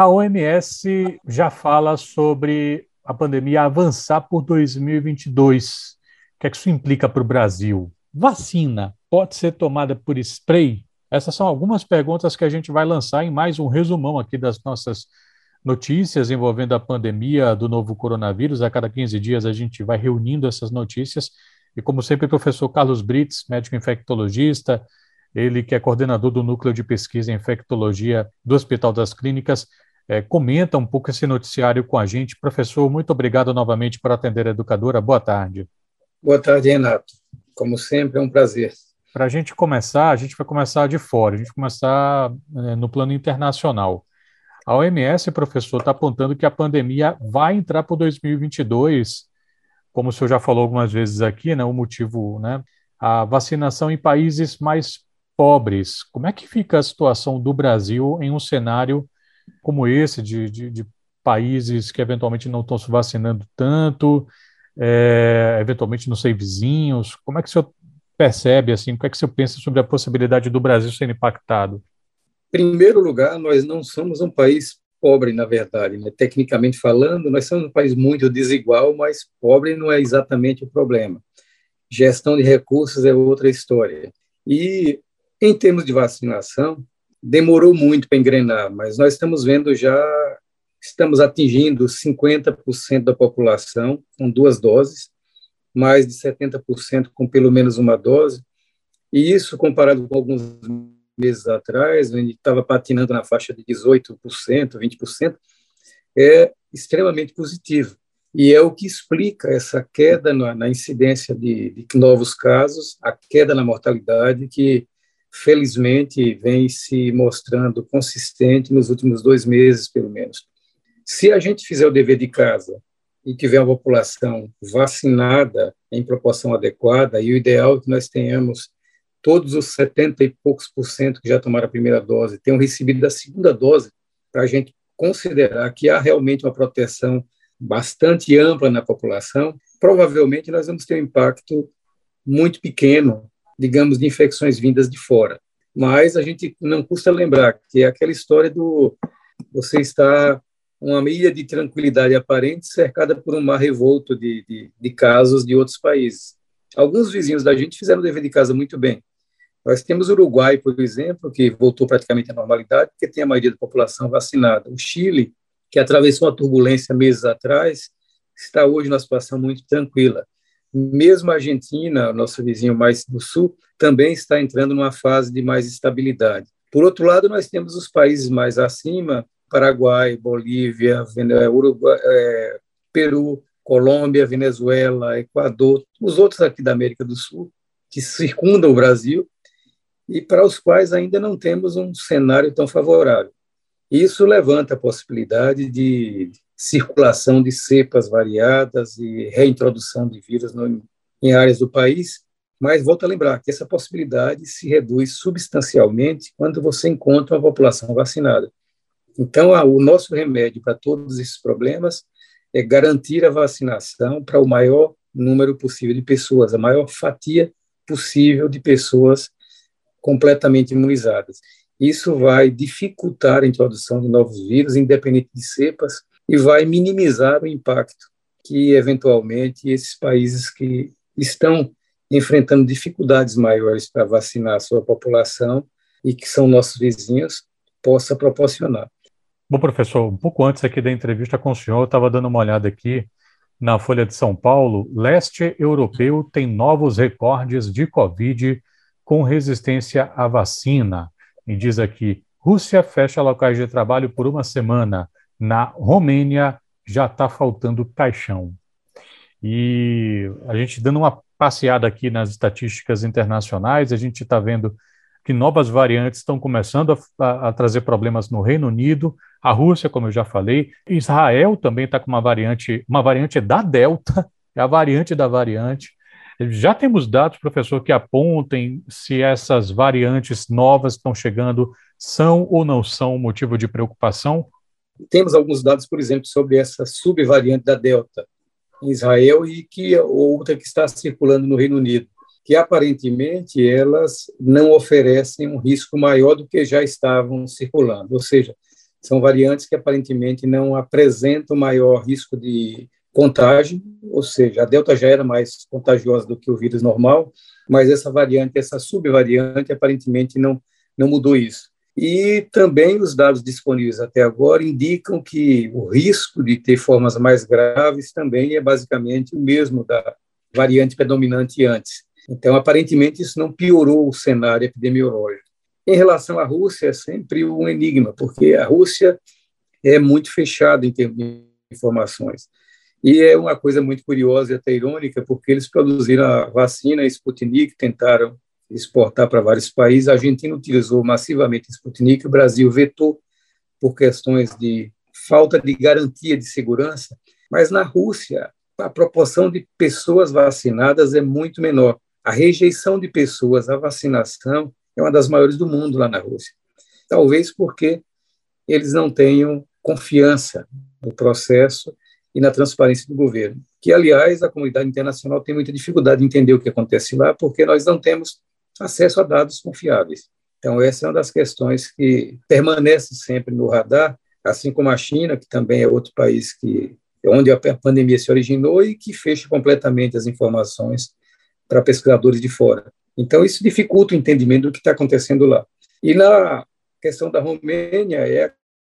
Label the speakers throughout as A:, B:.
A: A OMS já fala sobre a pandemia avançar por 2022. O que é que isso implica para o Brasil? Vacina pode ser tomada por spray? Essas são algumas perguntas que a gente vai lançar em mais um resumão aqui das nossas notícias envolvendo a pandemia do novo coronavírus. A cada 15 dias a gente vai reunindo essas notícias. E, como sempre, o professor Carlos Brits, médico infectologista, ele que é coordenador do Núcleo de Pesquisa em Infectologia do Hospital das Clínicas, é, comenta um pouco esse noticiário com a gente. Professor, muito obrigado novamente por atender a educadora. Boa tarde.
B: Boa tarde, Renato. Como sempre, é um prazer.
A: Para a gente começar, a gente vai começar de fora, a gente vai começar é, no plano internacional. A OMS, professor, está apontando que a pandemia vai entrar para 2022, como o senhor já falou algumas vezes aqui, né, o motivo, né, a vacinação em países mais pobres. Como é que fica a situação do Brasil em um cenário como esse, de, de, de países que eventualmente não estão se vacinando tanto, é, eventualmente, não sei, vizinhos? Como é que o senhor percebe, assim, o que é que o senhor pensa sobre a possibilidade do Brasil ser impactado?
B: Em primeiro lugar, nós não somos um país pobre, na verdade. Né? Tecnicamente falando, nós somos um país muito desigual, mas pobre não é exatamente o problema. Gestão de recursos é outra história. E, em termos de vacinação, demorou muito para engrenar, mas nós estamos vendo já, estamos atingindo 50% da população com duas doses, mais de 70% com pelo menos uma dose, e isso comparado com alguns meses atrás, gente estava patinando na faixa de 18%, 20%, é extremamente positivo. E é o que explica essa queda na, na incidência de, de novos casos, a queda na mortalidade, que felizmente, vem se mostrando consistente nos últimos dois meses, pelo menos. Se a gente fizer o dever de casa e tiver uma população vacinada em proporção adequada, e o ideal é que nós tenhamos todos os 70 e poucos por cento que já tomaram a primeira dose tenham recebido a segunda dose, para a gente considerar que há realmente uma proteção bastante ampla na população, provavelmente nós vamos ter um impacto muito pequeno digamos, de infecções vindas de fora. Mas a gente não custa lembrar que é aquela história do você está uma ilha de tranquilidade aparente cercada por um mar revolto de, de, de casos de outros países. Alguns vizinhos da gente fizeram o dever de casa muito bem. Nós temos o Uruguai, por exemplo, que voltou praticamente à normalidade, porque tem a maioria da população vacinada. O Chile, que atravessou uma turbulência meses atrás, está hoje numa situação muito tranquila. Mesmo a Argentina, nosso vizinho mais do sul, também está entrando numa fase de mais estabilidade. Por outro lado, nós temos os países mais acima, Paraguai, Bolívia, Uruguai, é, Peru, Colômbia, Venezuela, Equador, os outros aqui da América do Sul, que circundam o Brasil, e para os quais ainda não temos um cenário tão favorável. Isso levanta a possibilidade de circulação de cepas variadas e reintrodução de vírus no, em áreas do país, mas volto a lembrar que essa possibilidade se reduz substancialmente quando você encontra uma população vacinada. Então, o nosso remédio para todos esses problemas é garantir a vacinação para o maior número possível de pessoas, a maior fatia possível de pessoas completamente imunizadas. Isso vai dificultar a introdução de novos vírus, independente de cepas, e vai minimizar o impacto que, eventualmente, esses países que estão enfrentando dificuldades maiores para vacinar a sua população e que são nossos vizinhos, possa proporcionar.
A: Bom, professor, um pouco antes aqui da entrevista com o senhor, eu estava dando uma olhada aqui na Folha de São Paulo. Leste europeu tem novos recordes de Covid com resistência à vacina. E diz aqui: Rússia fecha locais de trabalho por uma semana na Romênia já está faltando caixão. E a gente dando uma passeada aqui nas estatísticas internacionais, a gente está vendo que novas variantes estão começando a, a, a, trazer problemas no Reino Unido, a Rússia, como eu já falei, Israel também está com uma variante, uma variante da Delta, é a variante da variante. Já temos dados, professor, que apontem se essas variantes novas estão chegando são ou não são motivo de preocupação?
B: Temos alguns dados, por exemplo, sobre essa subvariante da Delta em Israel e que outra que está circulando no Reino Unido, que aparentemente elas não oferecem um risco maior do que já estavam circulando. Ou seja, São variantes que aparentemente não apresentam maior risco de contágio, ou seja, a delta já era mais contagiosa do que o vírus normal, mas essa variante, essa subvariante, aparentemente não, não mudou isso. E também os dados disponíveis até agora indicam que o risco de ter formas mais graves também é basicamente o mesmo da variante predominante antes. Então, aparentemente, isso não piorou o cenário epidemiológico. Em relação à Rússia, é sempre um enigma, porque a Rússia é muito fechada em termos de informações. E é uma coisa muito curiosa e até irônica, porque eles produziram a vacina Sputnik, tentaram exportar para vários países. A Argentina utilizou massivamente Sputnik, o Brasil vetou por questões de falta de garantia de segurança. Mas na Rússia, a proporção de pessoas vacinadas é muito menor. A rejeição de pessoas à vacinação é uma das maiores do mundo lá na Rússia. Talvez porque eles não tenham confiança no processo e na transparência do governo, que, aliás, a comunidade internacional tem muita dificuldade de entender o que acontece lá, porque nós não temos acesso a dados confiáveis. Então, essa é uma das questões que permanece sempre no radar, assim como a China, que também é outro país que onde a pandemia se originou e que fecha completamente as informações para pesquisadores de fora. Então, isso dificulta o entendimento do que está acontecendo lá. E na questão da Romênia, é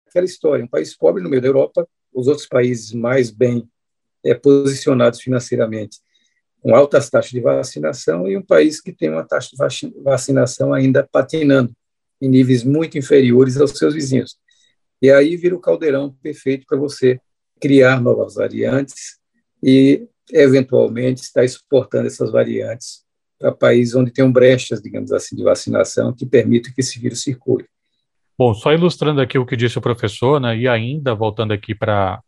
B: aquela história: um país pobre no meio da Europa, os outros países mais bem é, posicionados financeiramente, com altas taxas de vacinação, e um país que tem uma taxa de vacinação ainda patinando, em níveis muito inferiores aos seus vizinhos. E aí vira o caldeirão perfeito para você criar novas variantes e, eventualmente, estar exportando essas variantes para países onde tem brechas, digamos assim, de vacinação que permitam que esse vírus circule.
A: Bom, só ilustrando aqui o que disse o professor, né, e ainda voltando aqui para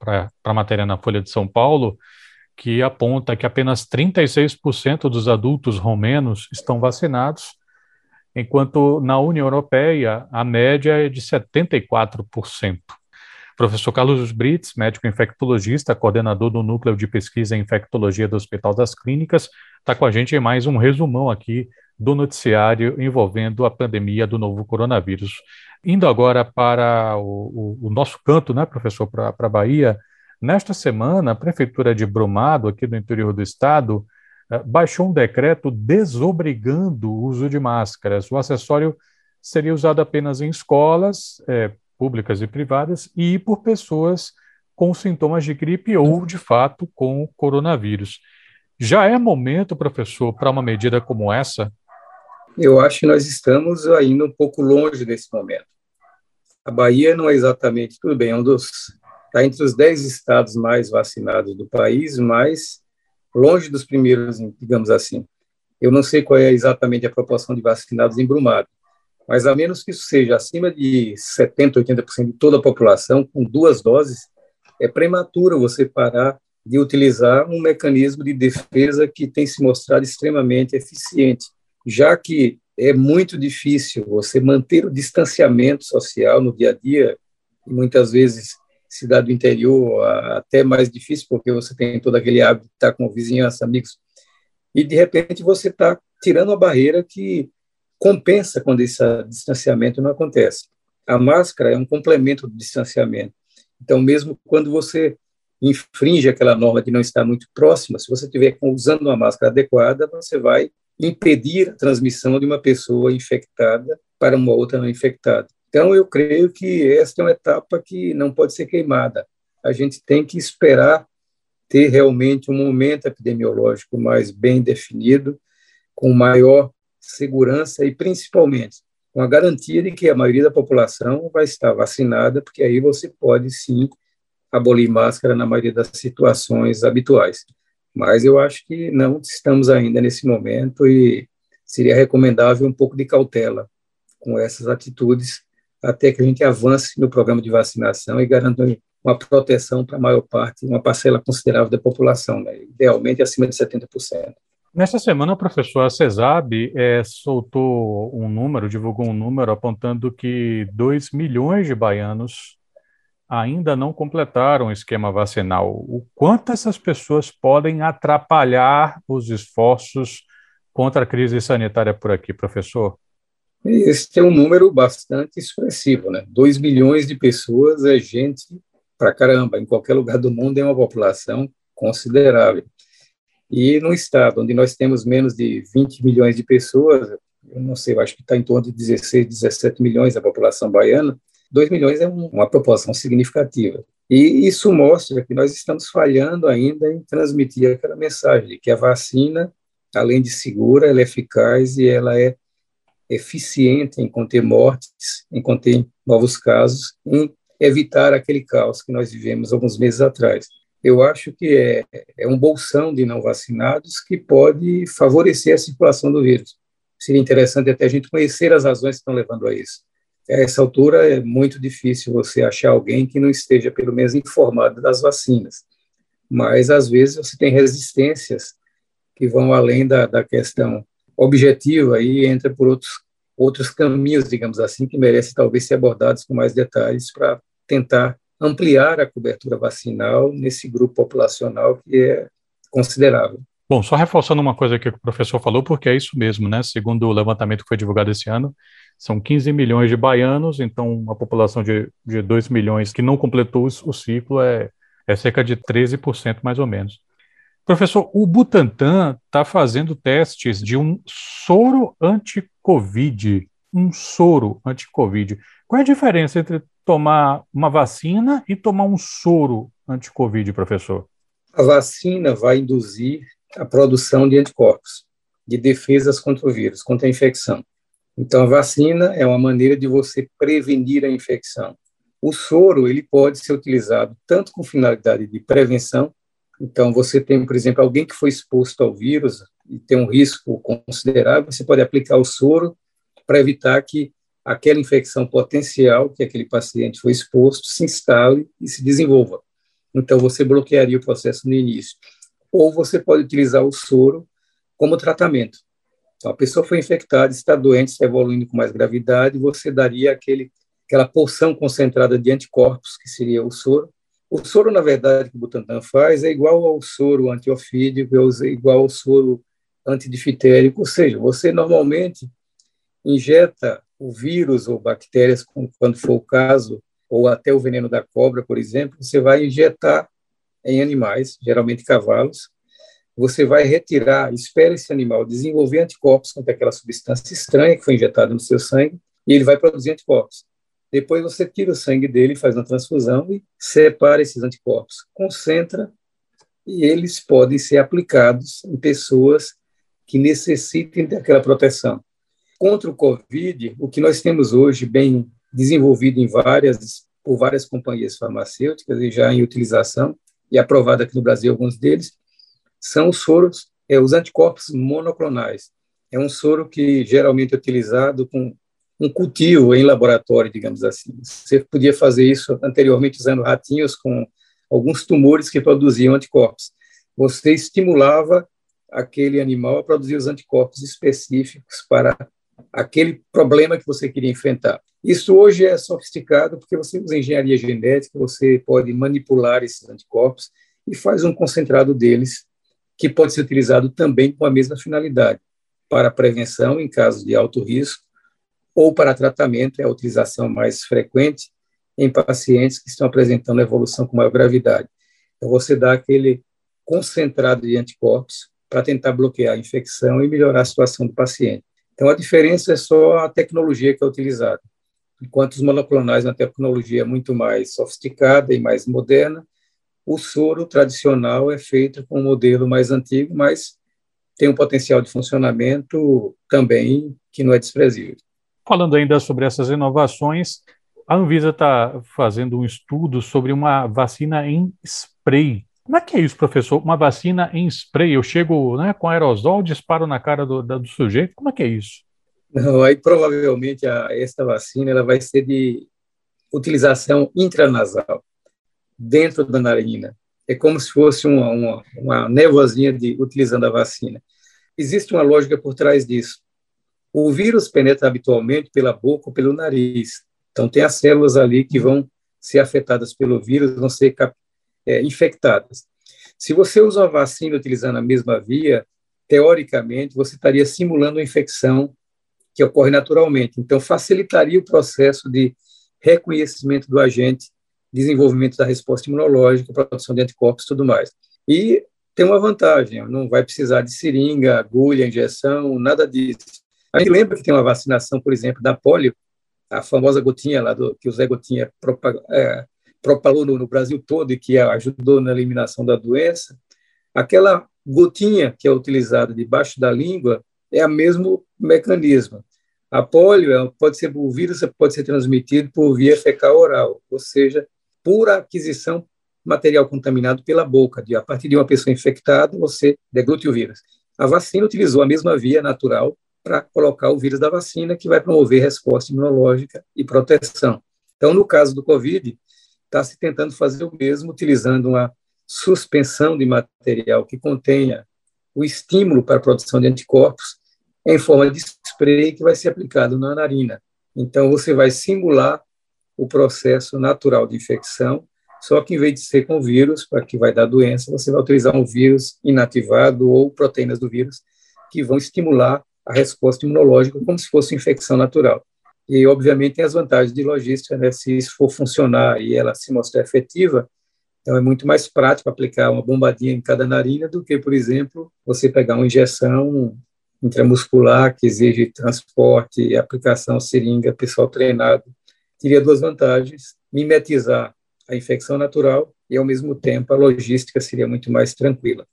A: a matéria na Folha de São Paulo, que aponta que apenas 36% dos adultos romenos estão vacinados, enquanto na União Europeia a média é de 74%. Professor Carlos Brits, médico infectologista, coordenador do Núcleo de Pesquisa em Infectologia do Hospital das Clínicas, está com a gente em mais um resumão aqui do noticiário envolvendo a pandemia do novo coronavírus. Indo agora para o, o, o nosso canto, né, professor, para a Bahia, nesta semana, a Prefeitura de Brumado, aqui do interior do estado, eh, baixou um decreto desobrigando o uso de máscaras. O acessório seria usado apenas em escolas eh, públicas e privadas e por pessoas com sintomas de gripe ou, de fato, com coronavírus. Já é momento, professor, para uma medida como essa?
B: Eu acho que nós estamos ainda um pouco longe desse momento. A Bahia não é exatamente, tudo bem, é um dos, está entre os dez estados mais vacinados do país, mas longe dos primeiros, digamos assim. Eu não sei qual é exatamente a proporção de vacinados em Brumado, mas a menos que isso seja acima de 70%, 80% de toda a população, com duas doses, é prematuro você parar de utilizar um mecanismo de defesa que tem se mostrado extremamente eficiente já que é muito difícil você manter o distanciamento social no dia a dia, e muitas vezes cidade do interior até mais difícil, porque você tem todo aquele hábito de estar com vizinhança, amigos, e de repente você está tirando a barreira que compensa quando esse distanciamento não acontece. A máscara é um complemento do distanciamento. Então, mesmo quando você infringe aquela norma de não estar muito próxima, se você estiver usando uma máscara adequada, você vai impedir a transmissão de uma pessoa infectada para uma outra não infectada. Então, eu creio que esta é uma etapa que não pode ser queimada. A gente tem que esperar ter realmente um momento epidemiológico mais bem definido, com maior segurança e, principalmente, com a garantia de que a maioria da população vai estar vacinada, porque aí você pode sim abolir máscara na maioria das situações habituais. Mas eu acho que não estamos ainda nesse momento e seria recomendável um pouco de cautela com essas atitudes até que a gente avance no programa de vacinação e garanta uma proteção para a maior parte, uma parcela considerável da população, né? idealmente acima de 70%.
A: Nesta semana, o professor CESAB é, soltou um número, divulgou um número apontando que 2 milhões de baianos ainda não completaram o esquema vacinal. O quanto essas pessoas podem atrapalhar os esforços contra a crise sanitária por aqui, professor?
B: Esse é um número bastante expressivo, né? 2 milhões de pessoas é gente para caramba. Em qualquer lugar do mundo é uma população considerável. E no estado onde nós temos menos de 20 milhões de pessoas, eu não sei, eu acho que está em torno de 16, 17 milhões da população baiana, 2 milhões é uma proporção significativa. E isso mostra que nós estamos falhando ainda em transmitir aquela mensagem de que a vacina, além de segura, ela é eficaz e ela é eficiente em conter mortes, em conter novos casos, em evitar aquele caos que nós vivemos alguns meses atrás. Eu acho que é, é um bolsão de não vacinados que pode favorecer a circulação do vírus. Seria interessante até a gente conhecer as razões que estão levando a isso. A essa altura é muito difícil você achar alguém que não esteja pelo menos informado das vacinas. Mas às vezes você tem resistências que vão além da, da questão objetiva e entra por outros outros caminhos, digamos assim, que merecem talvez ser abordados com mais detalhes para tentar ampliar a cobertura vacinal nesse grupo populacional que é considerável.
A: Bom, só reforçando uma coisa que o professor falou, porque é isso mesmo, né? Segundo o levantamento que foi divulgado esse ano, são 15 milhões de baianos, então uma população de, de 2 milhões que não completou o, ciclo é, é cerca de 13% mais ou menos. Professor, o Butantan está fazendo testes de um soro anti-Covid. Um soro anti-Covid. Qual é a diferença entre tomar uma vacina e tomar um soro anti-Covid, professor?
B: A vacina vai induzir a produção de anticorpos, de defesas contra o vírus, contra a infecção. Então, a vacina é uma maneira de você prevenir a infecção. O soro ele pode ser utilizado tanto com finalidade de prevenção. Então, você tem, por exemplo, alguém que foi exposto ao vírus e tem um risco considerável, você pode aplicar o soro para evitar que aquela infecção potencial que aquele paciente foi exposto se instale e se desenvolva. Então, você bloquearia o processo no início ou você pode utilizar o soro como tratamento. Então, a pessoa foi infectada, está doente, está evoluindo com mais gravidade, você daria aquele, aquela porção concentrada de anticorpos, que seria o soro. O soro, na verdade, que o Butantan faz é igual ao soro antiofídico, é igual ao soro antidifitérico, ou seja, você normalmente injeta o vírus ou bactérias, quando for o caso, ou até o veneno da cobra, por exemplo, você vai injetar em animais, geralmente cavalos, você vai retirar, espera esse animal desenvolver anticorpos contra aquela substância estranha que foi injetada no seu sangue, e ele vai produzir anticorpos. Depois você tira o sangue dele, faz uma transfusão e separa esses anticorpos, concentra e eles podem ser aplicados em pessoas que necessitem daquela proteção. Contra o Covid, o que nós temos hoje bem desenvolvido em várias por várias companhias farmacêuticas e já em utilização e aprovado aqui no Brasil alguns deles, são os soros, é, os anticorpos monoclonais. É um soro que geralmente é utilizado com um cultivo em laboratório, digamos assim. Você podia fazer isso anteriormente usando ratinhos com alguns tumores que produziam anticorpos. Você estimulava aquele animal a produzir os anticorpos específicos para aquele problema que você queria enfrentar. Isso hoje é sofisticado porque você usa engenharia genética, você pode manipular esses anticorpos e faz um concentrado deles que pode ser utilizado também com a mesma finalidade, para prevenção em casos de alto risco ou para tratamento, é a utilização mais frequente em pacientes que estão apresentando evolução com maior gravidade. Então, você dá aquele concentrado de anticorpos para tentar bloquear a infecção e melhorar a situação do paciente. Então, a diferença é só a tecnologia que é utilizada. Enquanto os monoclonais, na tecnologia muito mais sofisticada e mais moderna, o soro tradicional é feito com um modelo mais antigo, mas tem um potencial de funcionamento também que não é desprezível.
A: Falando ainda sobre essas inovações, a Anvisa está fazendo um estudo sobre uma vacina em spray. Como é que é isso, professor? Uma vacina em spray? Eu chego né, com aerosol, disparo na cara do, do sujeito? Como é que é isso?
B: Não, aí provavelmente a, esta vacina ela vai ser de utilização intranasal, dentro da narina. É como se fosse uma, uma, uma de utilizando a vacina. Existe uma lógica por trás disso. O vírus penetra habitualmente pela boca ou pelo nariz. Então, tem as células ali que vão ser afetadas pelo vírus, vão ser é, infectadas. Se você usa uma vacina utilizando a mesma via, teoricamente, você estaria simulando uma infecção que ocorre naturalmente. Então, facilitaria o processo de reconhecimento do agente, desenvolvimento da resposta imunológica, produção de anticorpos e tudo mais. E tem uma vantagem, não vai precisar de seringa, agulha, injeção, nada disso. A gente lembra que tem uma vacinação, por exemplo, da polio, a famosa gotinha lá do, que o Zé Gotinha propagou, é, propalou no, no, Brasil todo e que ajudou na eliminação da doença, aquela gotinha que é utilizada debaixo da língua é o mesmo mecanismo. A polio pode ser o vírus pode ser transmitido por via fecal oral, ou seja, por aquisição material contaminado pela boca. De, a partir de uma pessoa infectada, você deglute o vírus. A vacina utilizou a mesma via natural para colocar o vírus da vacina, que vai promover resposta imunológica e proteção. Então, no caso do Covid, está se tentando fazer o mesmo, utilizando uma suspensão de material que contenha o estímulo para a produção de anticorpos em forma de spray que vai ser aplicado na narina. Então, você vai simular o processo natural de infecção, só que em vez de ser com vírus, para que vai dar doença, você vai utilizar um vírus inativado ou proteínas do vírus que vão estimular a resposta imunológica como se fosse infecção natural. E, obviamente, tem as vantagens de logística, né? se isso for funcionar e ela se mostrar efetiva, então é muito mais prático aplicar uma bombadinha em cada narina do que, por exemplo, você pegar uma injeção intramuscular que exige transporte aplicação seringa, pessoal treinado. Teria duas vantagens, mimetizar a infecção natural e, ao mesmo tempo, a logística seria muito mais tranquila.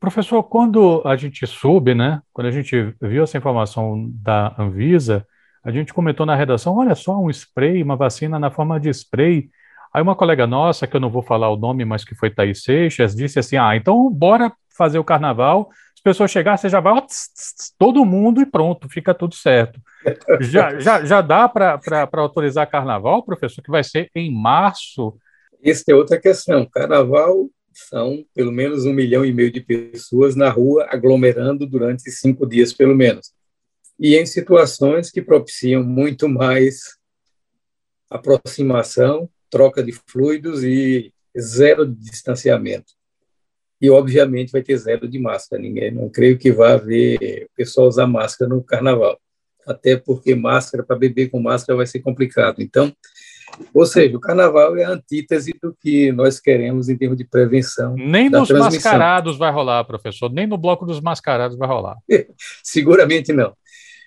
A: Professor, quando a gente soube, né, quando a gente viu essa informação da Anvisa, a gente comentou na redação, olha só, um spray, uma vacina na forma de spray. Aí uma colega nossa, que eu não vou falar o nome, mas que foi Thaís Seixas, disse assim, ah, então bora fazer o carnaval, as pessoas chegar, você já vai, ó, tss, tss, todo mundo e pronto, fica tudo certo. já, já, já dá para autorizar carnaval, professor, que vai ser em março?
B: Isso é outra questão. Carnaval são pelo menos um milhão e meio de pessoas na rua aglomerando durante cinco dias, pelo menos. E em situações que propiciam muito mais aproximação, troca de fluidos e zero de distanciamento. E, obviamente, vai ter zero de máscara. Ninguém, não creio que vá haver pessoal usar máscara no carnaval. Até porque máscara, para beber com máscara, vai ser complicado. Então, ou seja, o carnaval é a antítese do que nós queremos em termos de prevenção.
A: Nem nos mascarados vai rolar, professor, nem no bloco dos mascarados vai rolar.
B: Seguramente não.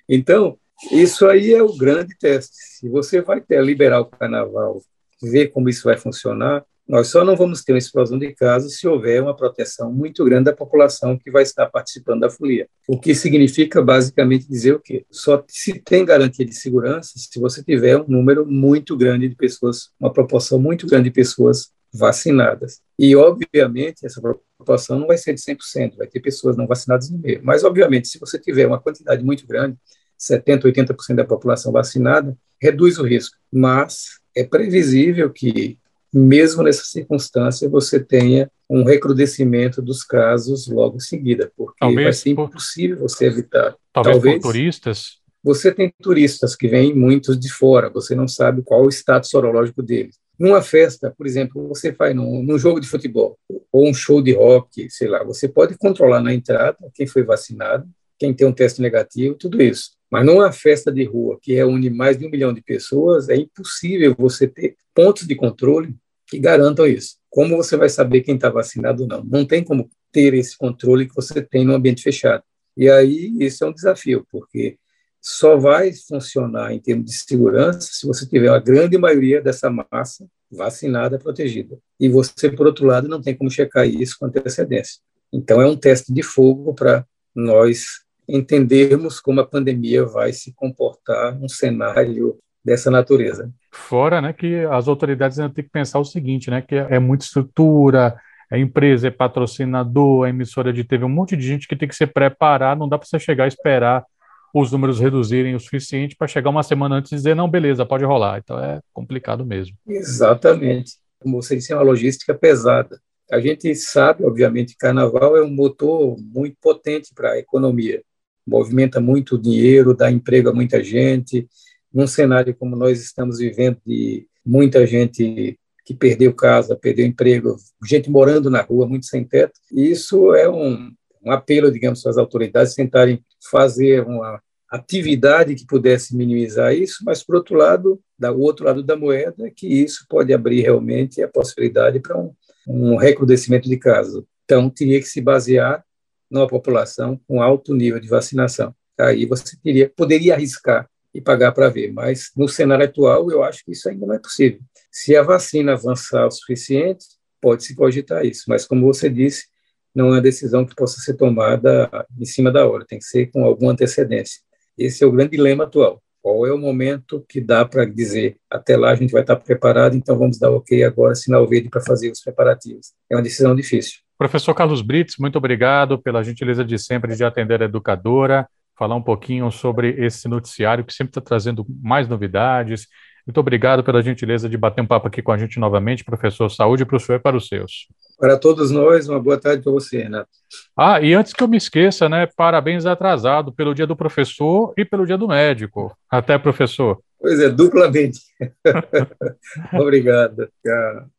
B: Então, isso aí é o grande teste. Se você vai ter, liberar o carnaval, ver como isso vai funcionar, nós só não vamos ter uma explosão de casos se houver uma proteção muito grande da população que vai estar participando da folia. O que significa basicamente dizer o quê? Só se tem garantia de segurança se você tiver um número muito grande de pessoas, uma proporção muito grande de pessoas vacinadas. E, obviamente, essa proporção não vai ser de 100%, vai ter pessoas não vacinadas no meio. Mas, obviamente, se você tiver uma quantidade muito grande, 70%, 80% da população vacinada, reduz o risco. Mas é previsível que mesmo nessa circunstância, você tenha um recrudescimento dos casos logo em seguida, porque talvez vai ser impossível você evitar.
A: Talvez, talvez turistas?
B: Você tem turistas que vêm muitos de fora, você não sabe qual o status sorológico deles. Numa festa, por exemplo, você faz num, num jogo de futebol ou um show de rock, sei lá, você pode controlar na entrada quem foi vacinado, quem tem um teste negativo, tudo isso. Mas numa festa de rua que reúne mais de um milhão de pessoas, é impossível você ter pontos de controle que garantam isso. Como você vai saber quem está vacinado ou não? Não tem como ter esse controle que você tem no ambiente fechado. E aí isso é um desafio, porque só vai funcionar em termos de segurança se você tiver a grande maioria dessa massa vacinada, protegida. E você, por outro lado, não tem como checar isso com antecedência. Então, é um teste de fogo para nós entendermos como a pandemia vai se comportar num cenário dessa natureza.
A: Fora, né, que as autoridades ainda têm que pensar o seguinte, né, que é muita estrutura, é empresa, é patrocinador, é emissora de TV, um monte de gente que tem que se preparar, não dá para você chegar e esperar os números reduzirem o suficiente para chegar uma semana antes e dizer, não, beleza, pode rolar. Então é complicado mesmo.
B: Exatamente. Como você disse, é uma logística pesada. A gente sabe, obviamente, que carnaval é um motor muito potente para a economia movimenta muito dinheiro, dá emprego a muita gente. Num cenário como nós estamos vivendo, de muita gente que perdeu casa, perdeu emprego, gente morando na rua, muito sem teto, isso é um, um apelo, digamos, às autoridades tentarem fazer uma atividade que pudesse minimizar isso, mas, por outro lado, da, o outro lado da moeda, que isso pode abrir realmente a possibilidade para um, um recrudescimento de casos. Então, teria que se basear numa população com alto nível de vacinação. Aí você teria, poderia arriscar e pagar para ver, mas no cenário atual eu acho que isso ainda não é possível. Se a vacina avançar o suficiente, pode-se cogitar isso, mas como você disse, não é uma decisão que possa ser tomada em cima da hora, tem que ser com alguma antecedência. Esse é o grande dilema atual. Qual é o momento que dá para dizer até lá a gente vai estar preparado, então vamos dar ok agora, sinal verde para fazer os preparativos. É uma decisão difícil.
A: Professor Carlos Brits, muito obrigado pela gentileza de sempre de atender a educadora, falar um pouquinho sobre esse noticiário que sempre está trazendo mais novidades. Muito obrigado pela gentileza de bater um papo aqui com a gente novamente, professor. Saúde para o senhor e para os seus.
B: Para todos nós, uma boa tarde para você, Renato.
A: Ah, e antes que eu me esqueça, né, parabéns atrasado pelo dia do professor e pelo dia do médico. Até, professor.
B: Pois é, duplamente. Obrigado. Tchau.